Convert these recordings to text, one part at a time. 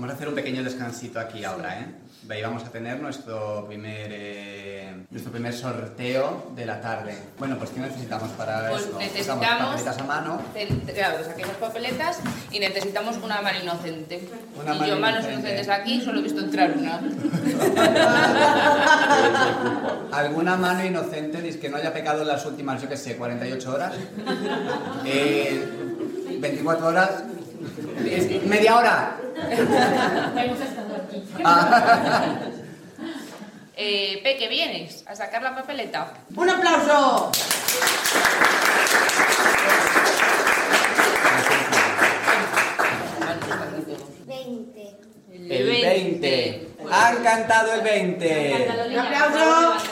Vamos a hacer un pequeño descansito aquí ahora, ¿eh? Ahí vamos a tener nuestro primer, eh, nuestro primer sorteo de la tarde. Bueno, pues ¿qué necesitamos para Pues esto? necesitamos- papeletas a mano. Claro, pues aquí las papeletas y necesitamos una mano inocente. Una y mano yo manos inocente. inocentes aquí solo he visto entrar una. ¿Alguna mano inocente que no haya pecado en las últimas, yo qué sé, 48 horas? Eh, 24 horas. ¿Media hora? Hemos estado aquí. Eh, Peque, ¿vienes a sacar la papeleta? ¡Un aplauso! Veinte. El 20. Han cantado el 20. ¡Un aplauso!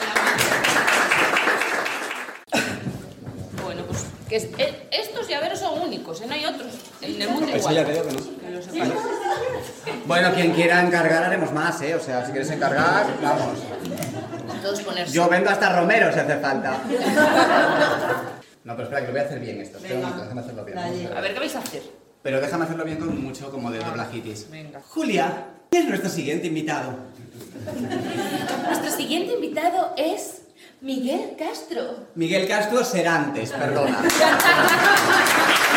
Bueno, pues que es- eh, estos llaveros son únicos, ¿eh? no hay otros en el mundo Eso igual. ya veo que no. Que lo. Bueno, quien quiera encargar haremos más, ¿eh? O sea, si quieres encargar, vamos. Todos ponerse. Yo vendo hasta Romero si hace falta. No, pero espera, que lo voy a hacer bien esto. Espera un Venga, momento, déjame hacerlo bien. A ver, ¿qué vais a hacer? Pero déjame hacerlo bien con mucho como de doblajitis. Venga. Julia, ¿quién es nuestro siguiente invitado? Nuestro siguiente invitado es Miguel Castro. Miguel Castro Serantes, perdona.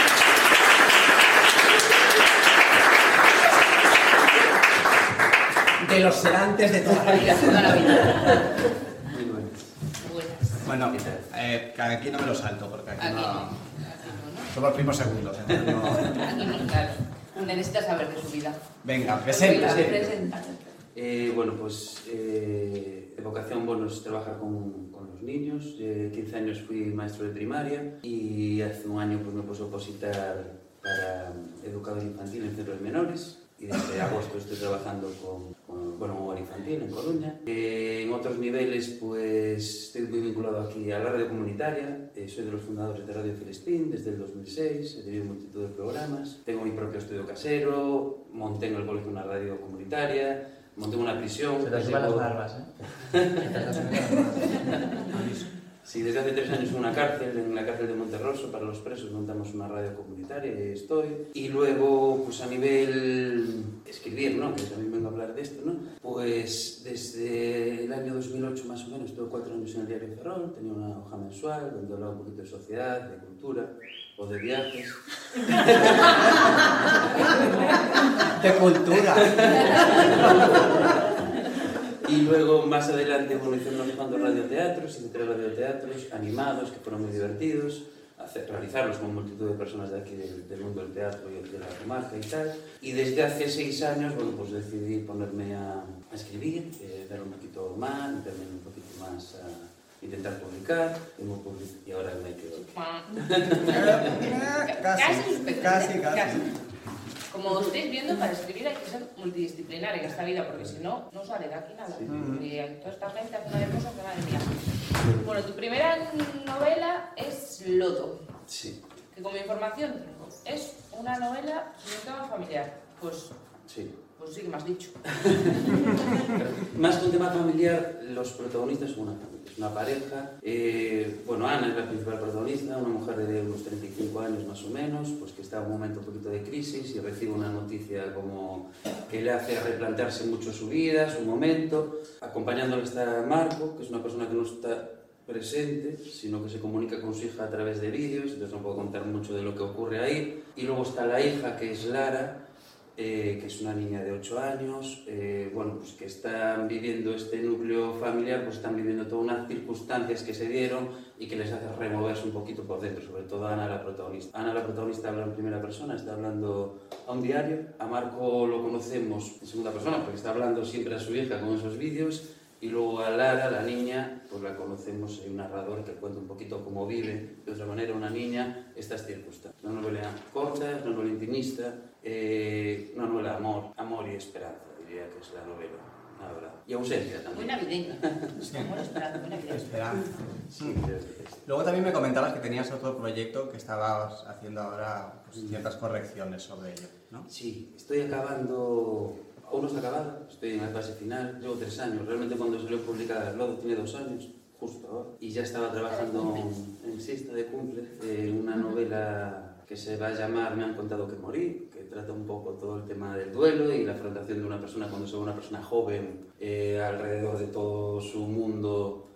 De los Serantes de toda la vida. Toda la vida. Muy bueno. Buenas. Bueno, eh, aquí no me lo salto porque aquí Aquí no. no... No, Somos primos segundos, entonces no... ¿no? Aquí no, claro. Necesitas saber de su vida. Venga, presenta. Eh, bueno, pues eh, de vocación bueno, es trabajar con, con los niños. Eh, 15 años fui maestro de primaria y hace un año pues, me puse a opositar para educador infantil en centros menores y desde agosto estoy trabajando con, con bueno, infantil en Coruña. Eh, en otros niveles pues estoy muy vinculado aquí a la radio comunitaria, Eh, soy de los fundadores de Radio Filespín desde el 2006, he tenido multitud de programas, tengo mi propio estudio casero, monté en el colegio una radio comunitaria, monté una prisión. Se te suben las llevo- barbas, ¿eh? Sí, desde hace tres años en una cárcel, en la cárcel de Monterroso, para los presos montamos una radio comunitaria y estoy. Y luego, pues a nivel escribir, ¿no? Que también vengo a hablar de esto, ¿no? Pues desde el año 2008 más o menos, estuve cuatro años en el diario Ferrol, tenía una hoja mensual donde hablaba un poquito de sociedad, de cultura o de viajes. De cultura. Y luego más adelante bueno, hice unos cuantos radioteatros, hice tres radioteatros animados que fueron muy divertidos, hacer, realizarlos con multitud de personas de aquí del, del mundo del teatro y de la comarca y tal. Y desde hace seis años bueno, pues decidí ponerme a, a escribir, eh, dar un poquito más, meterme un poquito más a intentar publicar, public- y ahora me quedo aquí. Casi, casi, casi. Como estáis viendo, para escribir hay que ser multidisciplinar en esta vida, porque si no, no sale de aquí nada. Y toda esta gente hace una de cosas que madre mía. Bueno, tu primera novela es Lodo, Sí, que como información tengo, es una novela sobre un tema familiar. Pues, sí. Pues sí me has dicho. Más que un tema familiar, los protagonistas son una familia, es una pareja. Eh, bueno, Ana es la principal protagonista, una mujer de unos 35 años más o menos, pues que está en un momento un poquito de crisis y recibe una noticia como que le hace replantearse mucho su vida, su momento. Acompañándole está Marco, que es una persona que no está presente, sino que se comunica con su hija a través de vídeos, entonces no puedo contar mucho de lo que ocurre ahí. Y luego está la hija, que es Lara, eh, que es una niña de 8 años, eh, bueno, pues que están viviendo este núcleo familiar, pues están viviendo todas unas circunstancias que se dieron y que les hace removerse un poquito por dentro, sobre todo a Ana, la protagonista. Ana, la protagonista, habla en primera persona, está hablando a un diario. A Marco lo conocemos en segunda persona porque está hablando siempre a su hija con esos vídeos. Y luego a Lara, la niña, pues la conocemos, hay un narrador que cuenta un poquito cómo vive de otra manera una niña estas circunstancias. Una novela corta, una novela intimista, eh, una novela de amor, amor y esperanza, diría que es la novela, la verdad. Y ausencia Muy también. navideña. Amor esperando, muy navideña. Esperanza. Sí, es. Luego también me comentabas que tenías otro proyecto que estabas haciendo ahora pues, ciertas correcciones sobre ello, ¿no? Sí, estoy acabando, aún no está acabada, estoy en la fase final, llevo tres años, realmente cuando salió publicada Lodo tiene dos años, justo ahora, y ya estaba trabajando en, en de cumple, en una novela que se va a llamar Me han contado que morí, trata un poco todo el tema del duelo y la afrontación de una persona cuando se ve una persona joven eh, alrededor de todo su mundo.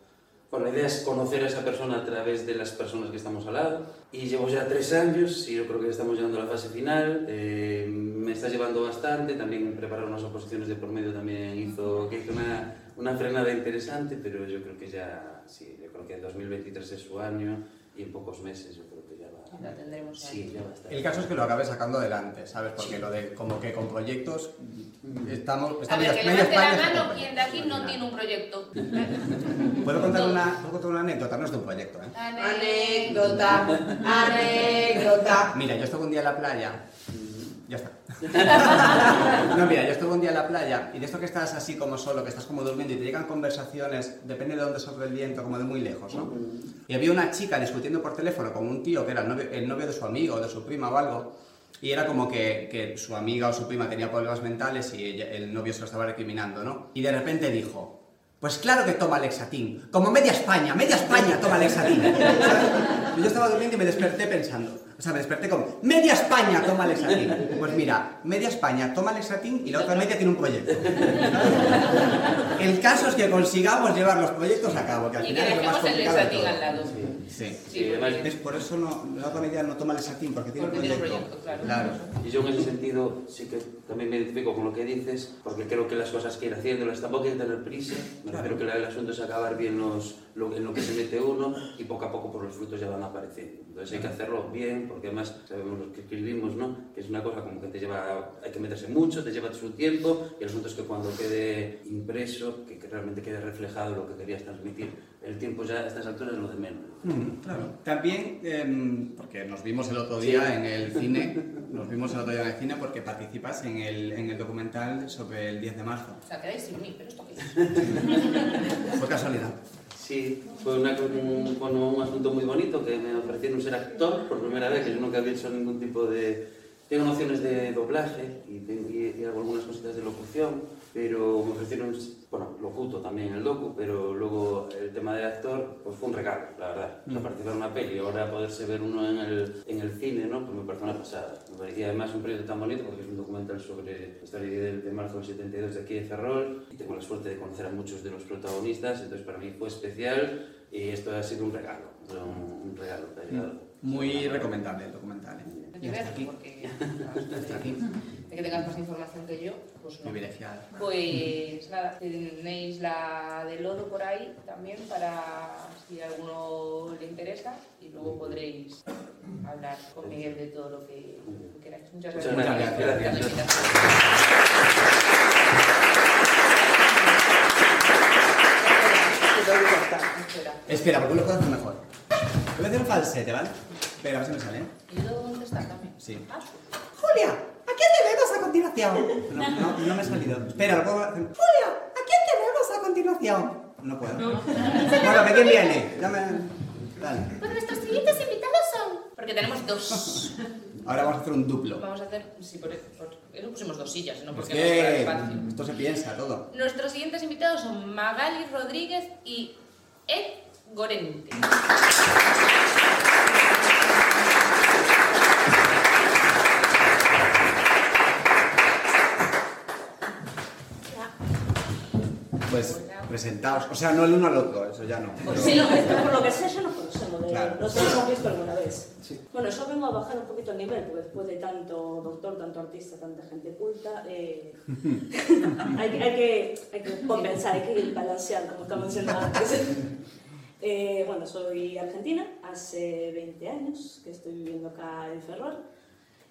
Bueno, la idea es conocer a esa persona a través de las personas que estamos al lado. Y llevo ya tres años y yo creo que estamos llegando a la fase final. Eh, me está llevando bastante, también preparar unas oposiciones de por medio también hizo que hizo una, una frenada interesante, pero yo creo que ya, sí, yo creo que 2023 es su año y en pocos meses yo creo que. La tendremos ahí. Sí, ya va a estar. El caso es que lo acabes sacando adelante, ¿sabes? Porque lo de como que con proyectos estamos... A estamos ver, que levante la mano quien de aquí no tiene un proyecto. ¿Puedo contar una, ¿Puedo contar una anécdota? No es de un proyecto, ¿eh? Anécdota, anécdota. Mira, yo estuve un día en la playa. Ya está. No, mira, yo estuve un día en la playa y de esto que estás así como solo, que estás como durmiendo y te llegan conversaciones, depende de dónde sopla el viento, como de muy lejos, ¿no? Y había una chica discutiendo por teléfono con un tío que era el novio, el novio de su amigo o de su prima o algo. Y era como que, que su amiga o su prima tenía problemas mentales y ella- el novio se lo estaba recriminando, ¿no? Y de repente dijo, pues claro que toma Lexatín, como media España, media España toma Lexatín. Yo estaba durmiendo y me desperté pensando, o sea, me desperté como, media España toma Lexatín. Pues mira, media España toma Lexatín y la otra media tiene un proyecto. El caso es que consigamos llevar los proyectos a cabo, que al Y que final es lo más el complicado de Lexatín todo. al lado. Sí. Sí. Sí, además- ¿Ves? Por eso no, la otra media no toma Lexatín, porque tiene Porque un tiene un proyecto. proyecto, claro. Y yo en ese sentido sí que también me identifico con lo que dices, porque creo que las cosas que ir haciéndolas tampoco hay que tener prisa. Claro. refiero que el asunto es acabar bien los, lo, en lo que se mete uno y poco a poco por los frutos ya van apareciendo. Entonces hay que hacerlo bien, porque además sabemos los que escribimos, ¿no? Que es una cosa como que te lleva, hay que meterse mucho, te lleva su tiempo y el asunto es que cuando quede impreso, que, que realmente quede reflejado lo que querías transmitir, el tiempo ya a estas alturas es lo de menos. Mm, claro. También, em, porque nos vimos el otro día en el cine, nos vimos el otro día en el cine porque participas en el, en el documental sobre el 10 de marzo. O sea, quedáis sin mí, pero esto qué es. Fue casualidad. Sí, fue una- un, bueno, un asunto muy bonito que me ofrecieron ser actor por primera vez, que yo nunca había hecho ningún tipo de... Tengo nociones de doblaje y, tengo- y- y hago algunas cositas de locución, pero me ofrecieron, bueno, locuto también el docu, pero luego el tema de actor pues fue un regalo, la verdad. Mm. participar en una peli ahora poderse ver uno en el, en el cine, ¿no? Pues me parece una pasada. Me parecía además un proyecto tan bonito porque es un documental sobre la historia de, de marzo del 72 de aquí de Ferrol y tengo la suerte de conocer a muchos de los protagonistas, entonces para mí fue especial y esto ha sido un regalo, un, un regalo ha llegado. Muy recomendable el documental. ¿eh? Y hasta aquí, porque hasta aquí, de que tengas más información que yo, pues no. privilegiado. Pues nada, tenéis la de lodo por ahí también para si a alguno le interesa y luego podréis hablar con Miguel de todo lo que queráis. Muchas Muchas gracias. gracias, gracias. Espera, porque lo puedo hacer mejor. Voy a hacer un falsete, ¿vale? Espera, a ver si me sale. ¿Y yo dónde está también? Sí. Ah. Julia, ¿a quién te vemos a continuación? No, no, no me ha salido. Espera, lo puedo hacer. Julia, ¿a quién te vemos a continuación? No puedo. Bueno, ¿de quién viene? Dame. Dale. Pues nuestros siguientes invitados son. Porque tenemos dos. Ahora vamos a hacer un duplo. Vamos a hacer. Sí, por, por eso pusimos dos sillas, no Es porque no fuera que espacio. esto se piensa todo. Nuestros siguientes invitados son Magali Rodríguez y Ed Gorente. Presentaos. O sea, no el uno al otro, eso ya no. Pues sí, por lo que sé, yo no conocemos, de, Claro. no sé si hemos visto alguna vez. Sí. Bueno, yo vengo a bajar un poquito el nivel, porque después de tanto doctor, tanto artista, tanta gente culta, eh, hay, que- hay, que, hay que compensar, hay que balancear, como estamos diciendo antes. Eh, bueno, soy argentina, hace 20 años que estoy viviendo acá en Ferrol.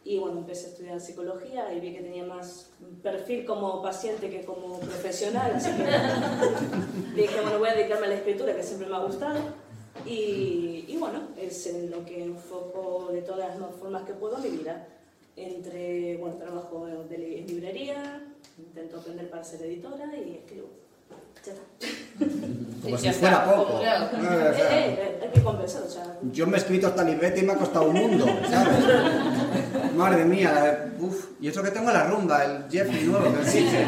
Y bueno, empecé a estudiar psicología y vi que tenía más perfil como paciente que como profesional, así que dije, bueno, voy a dedicarme a la escritura, que siempre me ha gustado. Y, y bueno, es en lo que enfoco de todas las formas que puedo mi vida. Entre, bueno, trabajo de li- en librería, intento aprender para ser editora y escribo. Ya está. Como Sí, si fuera está. poco. Claro. No, o Eh, sea, eh, eh, hay que compensar, o sea, Yo me he escrito esta libreta y me ha costado un mundo, ¿sabes? Madre mía, uf. Y eso que tengo la rumba, el Jeffrey nuevo que existe.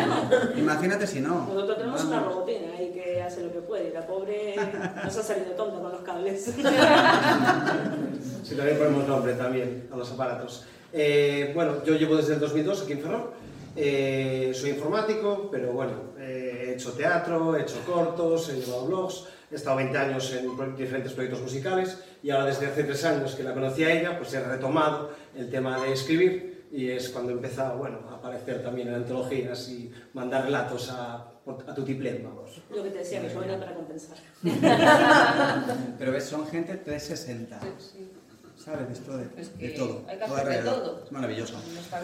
Imagínate si no. Nosotros tenemos una robotina ahí que hace lo que puede y la pobre nos ha salido tonta con los cables. Sí, también ponemos nombre también a los aparatos. Eh, bueno, yo llevo desde el 2002 aquí en Ferrol. Eh, soy informático, pero bueno, eh, hecho teatro, he hecho cortos, he llevado blogs, he estado 20 años en diferentes proyectos musicales y ahora desde hace tres años que la conocí a ella, pues he retomado el tema de escribir y es cuando he empezado bueno, a aparecer también en antologías y mandar relatos a, a tutiplén, vamos. lo que te decía, que yo venía para compensar. Pero ves, son gente 360. Sí. ¿Sabes? Esto de, todo. hay que todo hacer de todo. Es maravilloso.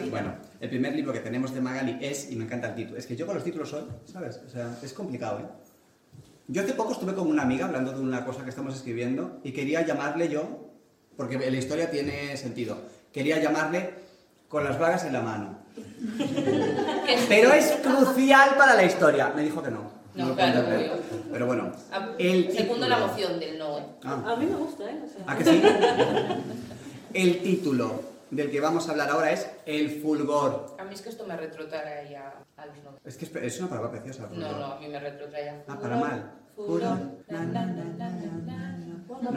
Bueno, el primer libro que tenemos de Magali es, y me encanta el título, es que yo con los títulos soy, ¿sabes? O sea, es complicado, ¿eh? Yo hace poco estuve con una amiga hablando de una cosa que estamos escribiendo y quería llamarle yo, porque la historia tiene sentido, quería llamarle con las vagas en la mano. Pero es crucial para la historia. Me dijo que no. No, lo claro. Pero bueno, Ah, el Segundo título. la moción del no, ¿eh? Ah. A mí me gusta, ¿eh? O sea, ¿A que sí? El título del que vamos a hablar ahora es El fulgor. A mí es que esto me retrotrae ahí a, los 90. Es que es, es una palabra preciosa. No, fulgor. no, a mí me retrotrae a... Ah, para mal. Bueno, No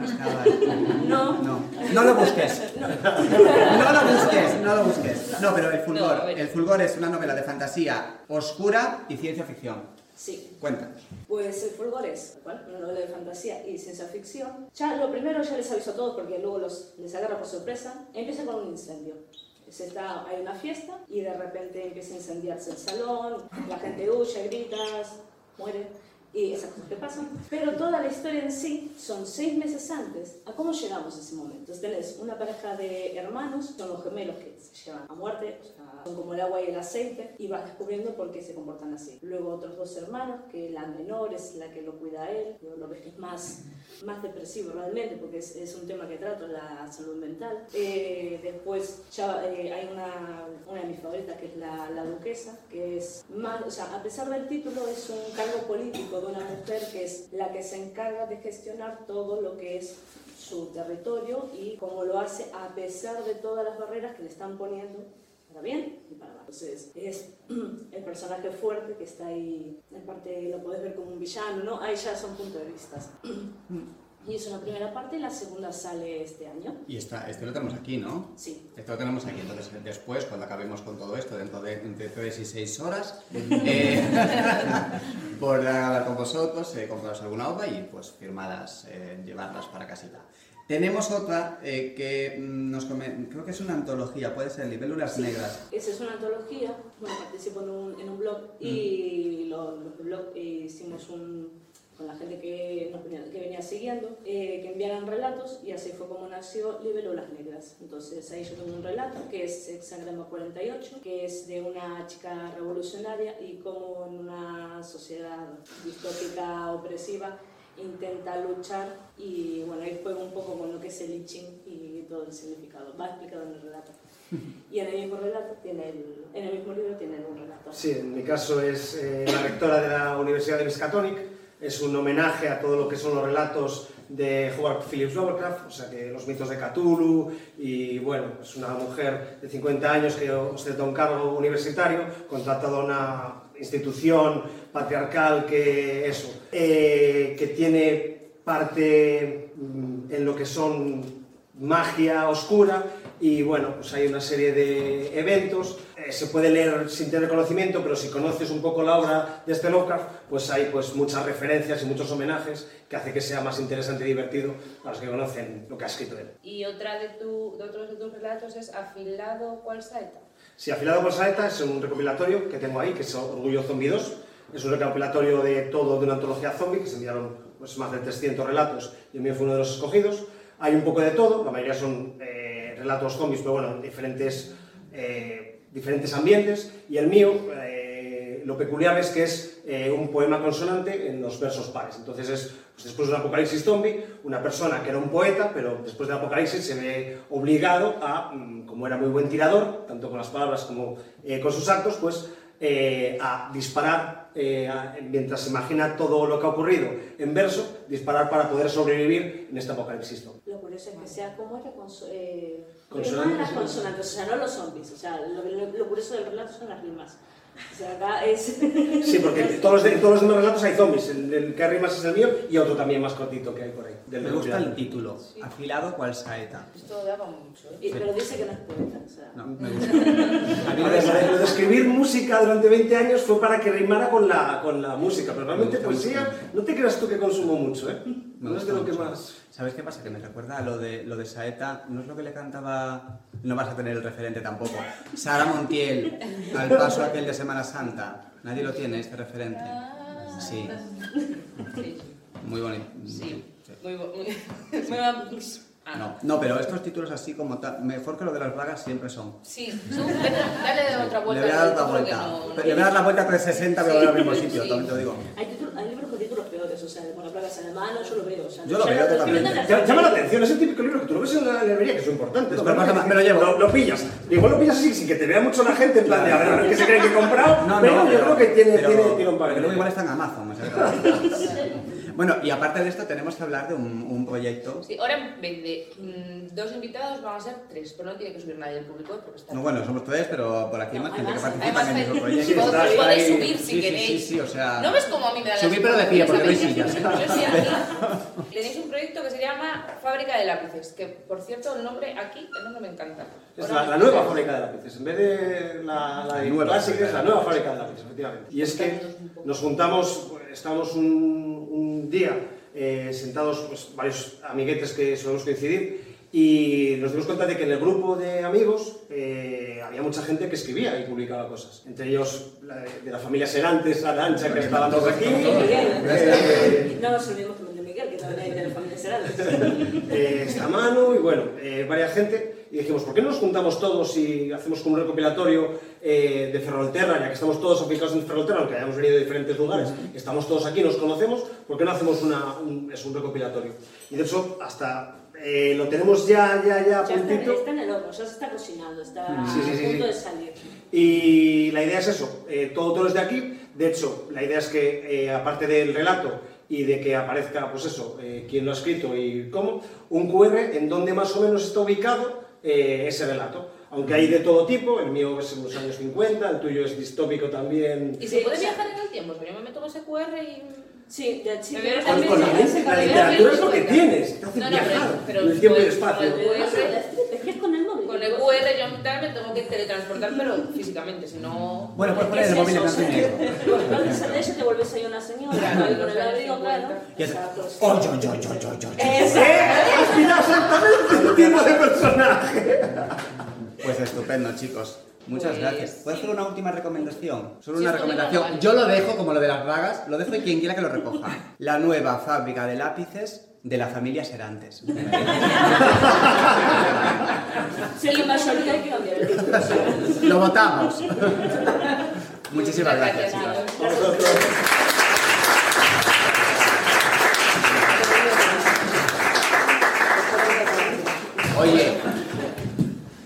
no. No, no lo busques. No lo busques, no lo busques. No, pero El No, fulgor. El fulgor es una novela de fantasía oscura y ciencia ficción. Sí, Cuéntanos. Pues el Fulgor es ¿cuál? una novela de fantasía y ciencia ficción. Ya lo primero ya les aviso a todos porque luego los, les agarra por sorpresa. Empieza con un incendio. Se está, hay una fiesta y de repente empieza a incendiarse el salón, la gente huye, gritas, muere y esas cosas que pasan. Pero toda la historia en sí son seis meses antes a cómo llegamos a ese momento. Entonces tenés una pareja de hermanos, son los gemelos que se llevan a muerte, o sea, son como el agua y el aceite, y vas descubriendo por qué se comportan así. Luego otros dos hermanos, que la menor es la que lo cuida a él, lo- ves que es más, más depresivo realmente, porque es, es un tema que trato, la salud mental. Eh, después ya eh, hay una, una de mis favoritas, que es la, la duquesa, que es más, o sea, a pesar del título, es un cargo político de una mujer que es la que se encarga de gestionar todo lo que es su territorio y cómo lo hace a pesar de todas las barreras que le están poniendo para bien y para mal. Entonces, es el personaje fuerte que está ahí, en parte lo podés ver como un villano, ¿no? Ahí ya son puntos de vista. Y es una primera parte y la segunda sale este año. Y esta, este lo tenemos aquí, ¿no? Sí. Esto lo tenemos aquí, entonces después, cuando acabemos con todo esto, dentro de entre 3 y 6 horas, eh, podré hablar con vosotros, eh, compraros alguna obra y pues firmadas, eh, llevarlas para casita. Tenemos otra eh, que mm, nos come- creo que es una antología, puede ser Libélulas Sí. Negras. Esa es una antología, bueno, participo en un, en un blog y lo- los del blog eh, hicimos un, con la gente que, nos venía, que venía siguiendo, eh, que enviaran relatos y así fue como nació Libélulas Negras. Entonces ahí yo tengo un relato que es Hexagrama 48, que es de una chica revolucionaria y cómo en una sociedad distópica opresiva intenta luchar y bueno, ahí juega un poco con lo que es el I Ching y todo el significado. Va explicado en el relato. Y en el mismo relato tiene el, en el mismo libro tiene un relato. Sí, en mi caso es eh, la rectora de la Universidad de Miskatonic. Es un homenaje a todo lo que son los relatos de Howard Phillips Lovecraft, o sea que los mitos de Cthulhu y bueno, es una mujer de 50 años que ostenta un cargo universitario, contratada a una institución patriarcal que eso, eh, que tiene parte mm, en lo que son magia oscura y bueno, pues hay una serie de eventos. Eh, se puede leer sin tener conocimiento, pero si conoces un poco la obra de este Lovecraft, pues hay pues muchas referencias y muchos homenajes que hace que sea más interesante y divertido para los que conocen lo que ha escrito él. Y otra de, tu, de otros de tus relatos es Afilado cual saeta. Si afilado por saeta es un recopilatorio que tengo ahí, que es Orgullo Zombie 2. Es un recopilatorio de todo de una antología zombie, que se enviaron pues, más de 300 relatos y el mío fue uno de los escogidos. Hay un poco de todo, la mayoría son eh, relatos zombies, pero bueno, en diferentes, eh, diferentes ambientes. Y el mío, eh, lo peculiar es que es un poema consonante en los versos pares. Entonces es, pues, después de un apocalipsis zombie, una persona que era un poeta, pero después del apocalipsis se ve obligado a, mm, como era muy buen tirador, tanto con las palabras como con sus actos, pues eh, a disparar, eh, a- mientras imagina todo lo que ha ocurrido en verso, disparar para poder sobrevivir en este apocalipsis. Lo curioso es que sea como era conso eh, Consonantes. las consonantes, o sea, no los zombies, o sea, lo, lo, lo curioso del relato son las rimas. O sea, acá es... Sí, porque en todos los, de- todos los demás relatos hay zombies. El, el que más es el mío y otro también más cortito que hay por ahí. Del Me gusta el título, Sí. afilado cual saeta. Esto daba mucho, ¿eh? Y- pero dice que no es poeta, o sea... No, me gusta. A mí lo de escribir música durante 20 años fue para que rimara con la, con la música, pero realmente poesía, no te creas tú que consumo mucho, ¿eh? Me No es de lo que más... ¿Sabes qué pasa? Que me recuerda a lo de, lo de Saeta, no es lo que le cantaba, no vas a tener el referente tampoco, Sara Montiel, al paso aquel de Semana Santa. Nadie lo tiene, este referente. Sí, Sí, muy bonito. sí. Sí. Muy, bo- muy, muy bon- Ah, No, no, pero estos títulos así como tal, mejor que lo de las vagas siempre son. Sí, tú, dale otra Le vuelta. voy a dar que vuelta. no- no- Le voy a dar la vuelta a 360, pero voy al mismo sitio, Sí. también te lo digo. Hay, títulos- hay libros con títulos yo lo veo. O sea, Yo lo veo totalmente. Llama la atención, es el típico libro que tú lo ves en la librería, que es importante. Pasa- me lo llevo. Lo, lo pillas. Igual lo pillas así, sin que te vea mucho la gente, en plan de a ver, a ver qué se cree que he comprado. No, pero no, yo creo que tiene, pero- tiene, tiene un pero luego papel. igual está en Amazon. bueno, y aparte de esto tenemos que hablar de un, un proyecto. Sí, ahora en vez de mm, dos invitados van a ser tres, pero no tiene que subir nadie del público porque está. No, bueno, somos tres, pero por aquí hay No, más gente que además- participa en el además, proyecto. Sí, pod- está ahí, podéis subir si Sí, sí, queréis. sí, sí, o sea- ¿No ves cómo a mí me da la Subir, pero de pie, porque no hay sillas. Yo sí, aquí. Tenéis un proyecto que se llama Fábrica de Lápices, que por cierto el nombre aquí, el nombre me encanta. Es la, la nueva fábrica de lápices. En vez de la, la de Nueva clásica, es la nueva fábrica de lápices, efectivamente. Y es que nos juntamos, estamos un, un día eh, sentados, pues, varios amiguetes que solemos coincidir, y nos dimos cuenta de que en el grupo de amigos eh, había mucha gente que escribía y publicaba cosas. Entre ellos la de, de la familia Serantes, Arancha, que estaban todos aquí. Miguel. Eh, No nos olvidemos también de Miguel, que también hay de la familia Serales. eh, está Manu y bueno, eh, varias gente. Y dijimos, ¿por qué no nos juntamos todos y hacemos como un recopilatorio eh, de Ferrolterra, ya que estamos todos aplicados en Ferrolterra, aunque hayamos venido de diferentes lugares, estamos todos aquí, nos conocemos, ¿por qué no hacemos una, un, es un recopilatorio? Y de hecho, hasta eh, lo tenemos ya, ya, ya Ya está, puntito. está en el horno, ya se está cocinando, está Sí, sí, sí, a punto de salir. Y la idea es eso, eh, todo, todo es de aquí. De hecho, la idea es que, eh, aparte del relato y de que aparezca, pues eso, quién lo ha escrito y cómo, un QR en donde más o menos está ubicado eh, ese relato. Aunque hay de todo tipo, el mío es en los años 50, el tuyo es distópico también. ¿Y se puede viajar en el tiempo? Porque yo me meto con ese QR y... Sí, de sí, Con, con la, la puede literatura es lo que tienes, te hace No, no, viajar pero- pero en el tiempo y pues, espacio. con el Bueno, QR, te fijas con el móvil. con el QR yo me tengo que teletransportar, pero físicamente, si no... Bueno, pues ¿Qué poner el móvil en blanco y no te vuelves ahí una señora, Claro, ahí con el abrigo, 50. claro. Y. "Oy, oy, oy, oy, oy, oy". Exacto. ¡Eh! ¡Has pillado exactamente el tipo de personaje! Pues estupendo, chicos. Muchas Pues, gracias. ¿Puedo sí. hacer una última recomendación? Solo Sí, una recomendación. Yo lo dejo como lo de las bragas, lo dejo y quien quiera que lo recoja. La nueva fábrica de lápices de la familia Serantes. Hay que lo votamos. Muchísimas gracias. Oye,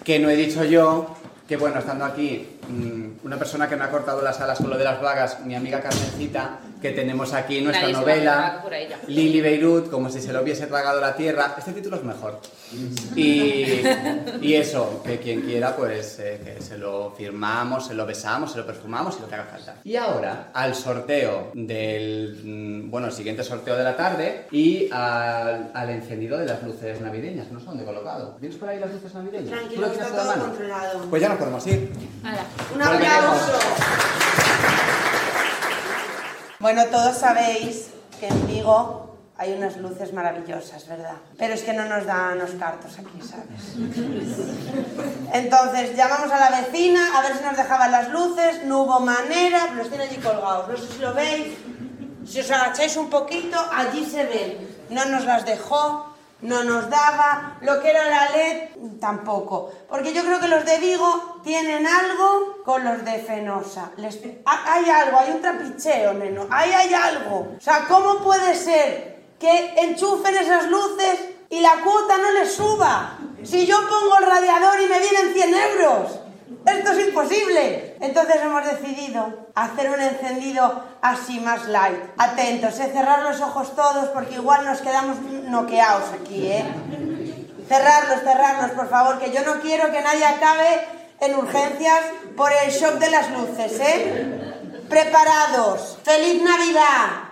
que no he dicho yo que bueno, estando aquí, mm, una persona que me ha cortado las alas con lo de las vagas, mi amiga Carmencita, que tenemos aquí nuestra Nadie novela. Lili Beirut, como si se lo hubiese tragado la tierra. Este título es mejor. Y, y eso, que quien quiera, pues eh, que se lo firmamos, se lo besamos, se lo perfumamos y lo que haga falta. Y ahora, al sorteo del, mm, bueno, el siguiente sorteo de la tarde y al, al encendido de las luces navideñas, no sé dónde he colocado. ¿Vienes por ahí las luces navideñas? ¿Tú Tranquilo, lo está tienes todo controlado. Pues ya nos podemos ir. Un aplauso. Bueno, todos sabéis que en Vigo hay unas luces maravillosas, ¿verdad? Pero es que no nos dan los cartos aquí, ¿sabes? Entonces llamamos a la vecina a ver si nos dejaban las luces, no hubo manera, los tiene allí colgados, no sé si lo veis. Si os agacháis un poquito, allí se ven. No nos las dejó, no nos daba, lo que era la LED tampoco. Porque yo creo que los de Vigo tienen algo con los de Fenosa. Hay algo, hay un trapicheo, neno. Ahí hay algo. O sea, ¿cómo puede ser que enchufen esas luces y la cuota no les suba? Si yo pongo el radiador y me vienen 100 euros. Esto es imposible. Entonces hemos decidido hacer un encendido así más light. Atentos, eh, cerrar los ojos todos porque igual nos quedamos noqueados aquí, ¿eh? Cerrarlos, cerrarlos, por favor, que yo no quiero que nadie acabe en urgencias por el shock de las luces, ¿eh? Preparados. ¡Feliz Navidad!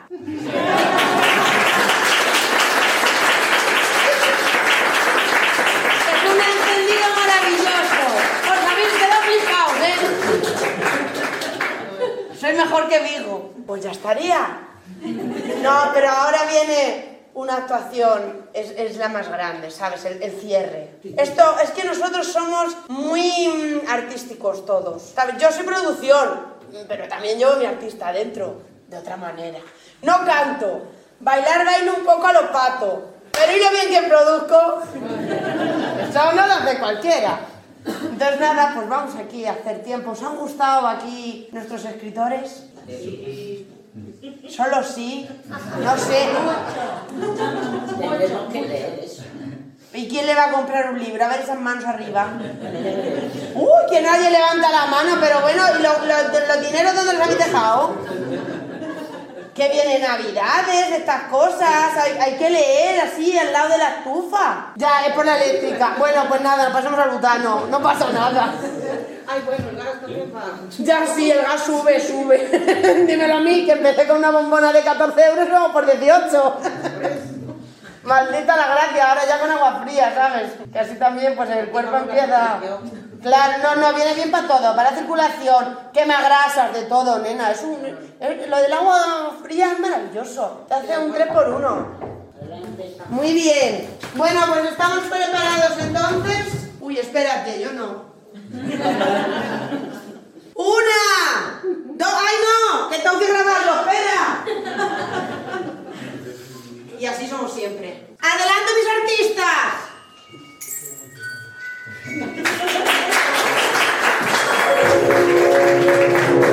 Es un encendido maravilloso. Os habéis quedado flipados, ¿eh? Soy mejor que Vigo. Pues ya estaría. No, pero ahora viene una actuación, es, es la más grande, ¿sabes? El, el cierre. Esto, es que nosotros somos muy mm, artísticos todos, ¿sabes? Yo soy producción, pero también llevo mi artista dentro, de otra manera. No canto, bailar bailo un poco a lo pato, pero ¿y lo bien que produzco? Eso no lo hace cualquiera. Entonces nada, pues vamos aquí a hacer tiempo. ¿Os han gustado aquí nuestros escritores? Solo sí, no sé. ¿Y quién le va a comprar un libro? A ver esas manos arriba. Uy, que nadie levanta la mano, pero bueno, ¿y lo- lo- los dineros dónde los habéis dejado? Que viene Navidades, estas cosas, hay, hay que leer así al lado de la estufa. Ya, es por la eléctrica. Bueno, pues nada, pasamos al butano, no pasa nada. Ay, bueno, el gas también va. Ya sí, el gas sube, sube. Dímelo a mí, que empecé con una bombona de 14 euros y vamos por 18. Maldita la gracia, ahora ya con agua fría, ¿sabes? Que así también pues el cuerpo empieza... Claro, no, no, viene bien para todo, para la circulación, quema grasas, de todo, nena. Es un, lo del agua fría es maravilloso, te hace un 3 por 1 Muy bien. Bueno, pues estamos preparados entonces. Uy, espérate, yo no. ¡Una! ¡Dos! ¡Ay, no! ¡Que tengo que grabarlo! ¡Espera! Y así somos siempre. ¡Adelante, mis artistas! Obrigado.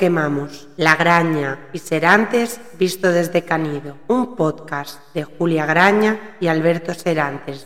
Quemamos, La Graña y Serantes visto desde Canido, un podcast de Julia Graña y Alberto Serantes,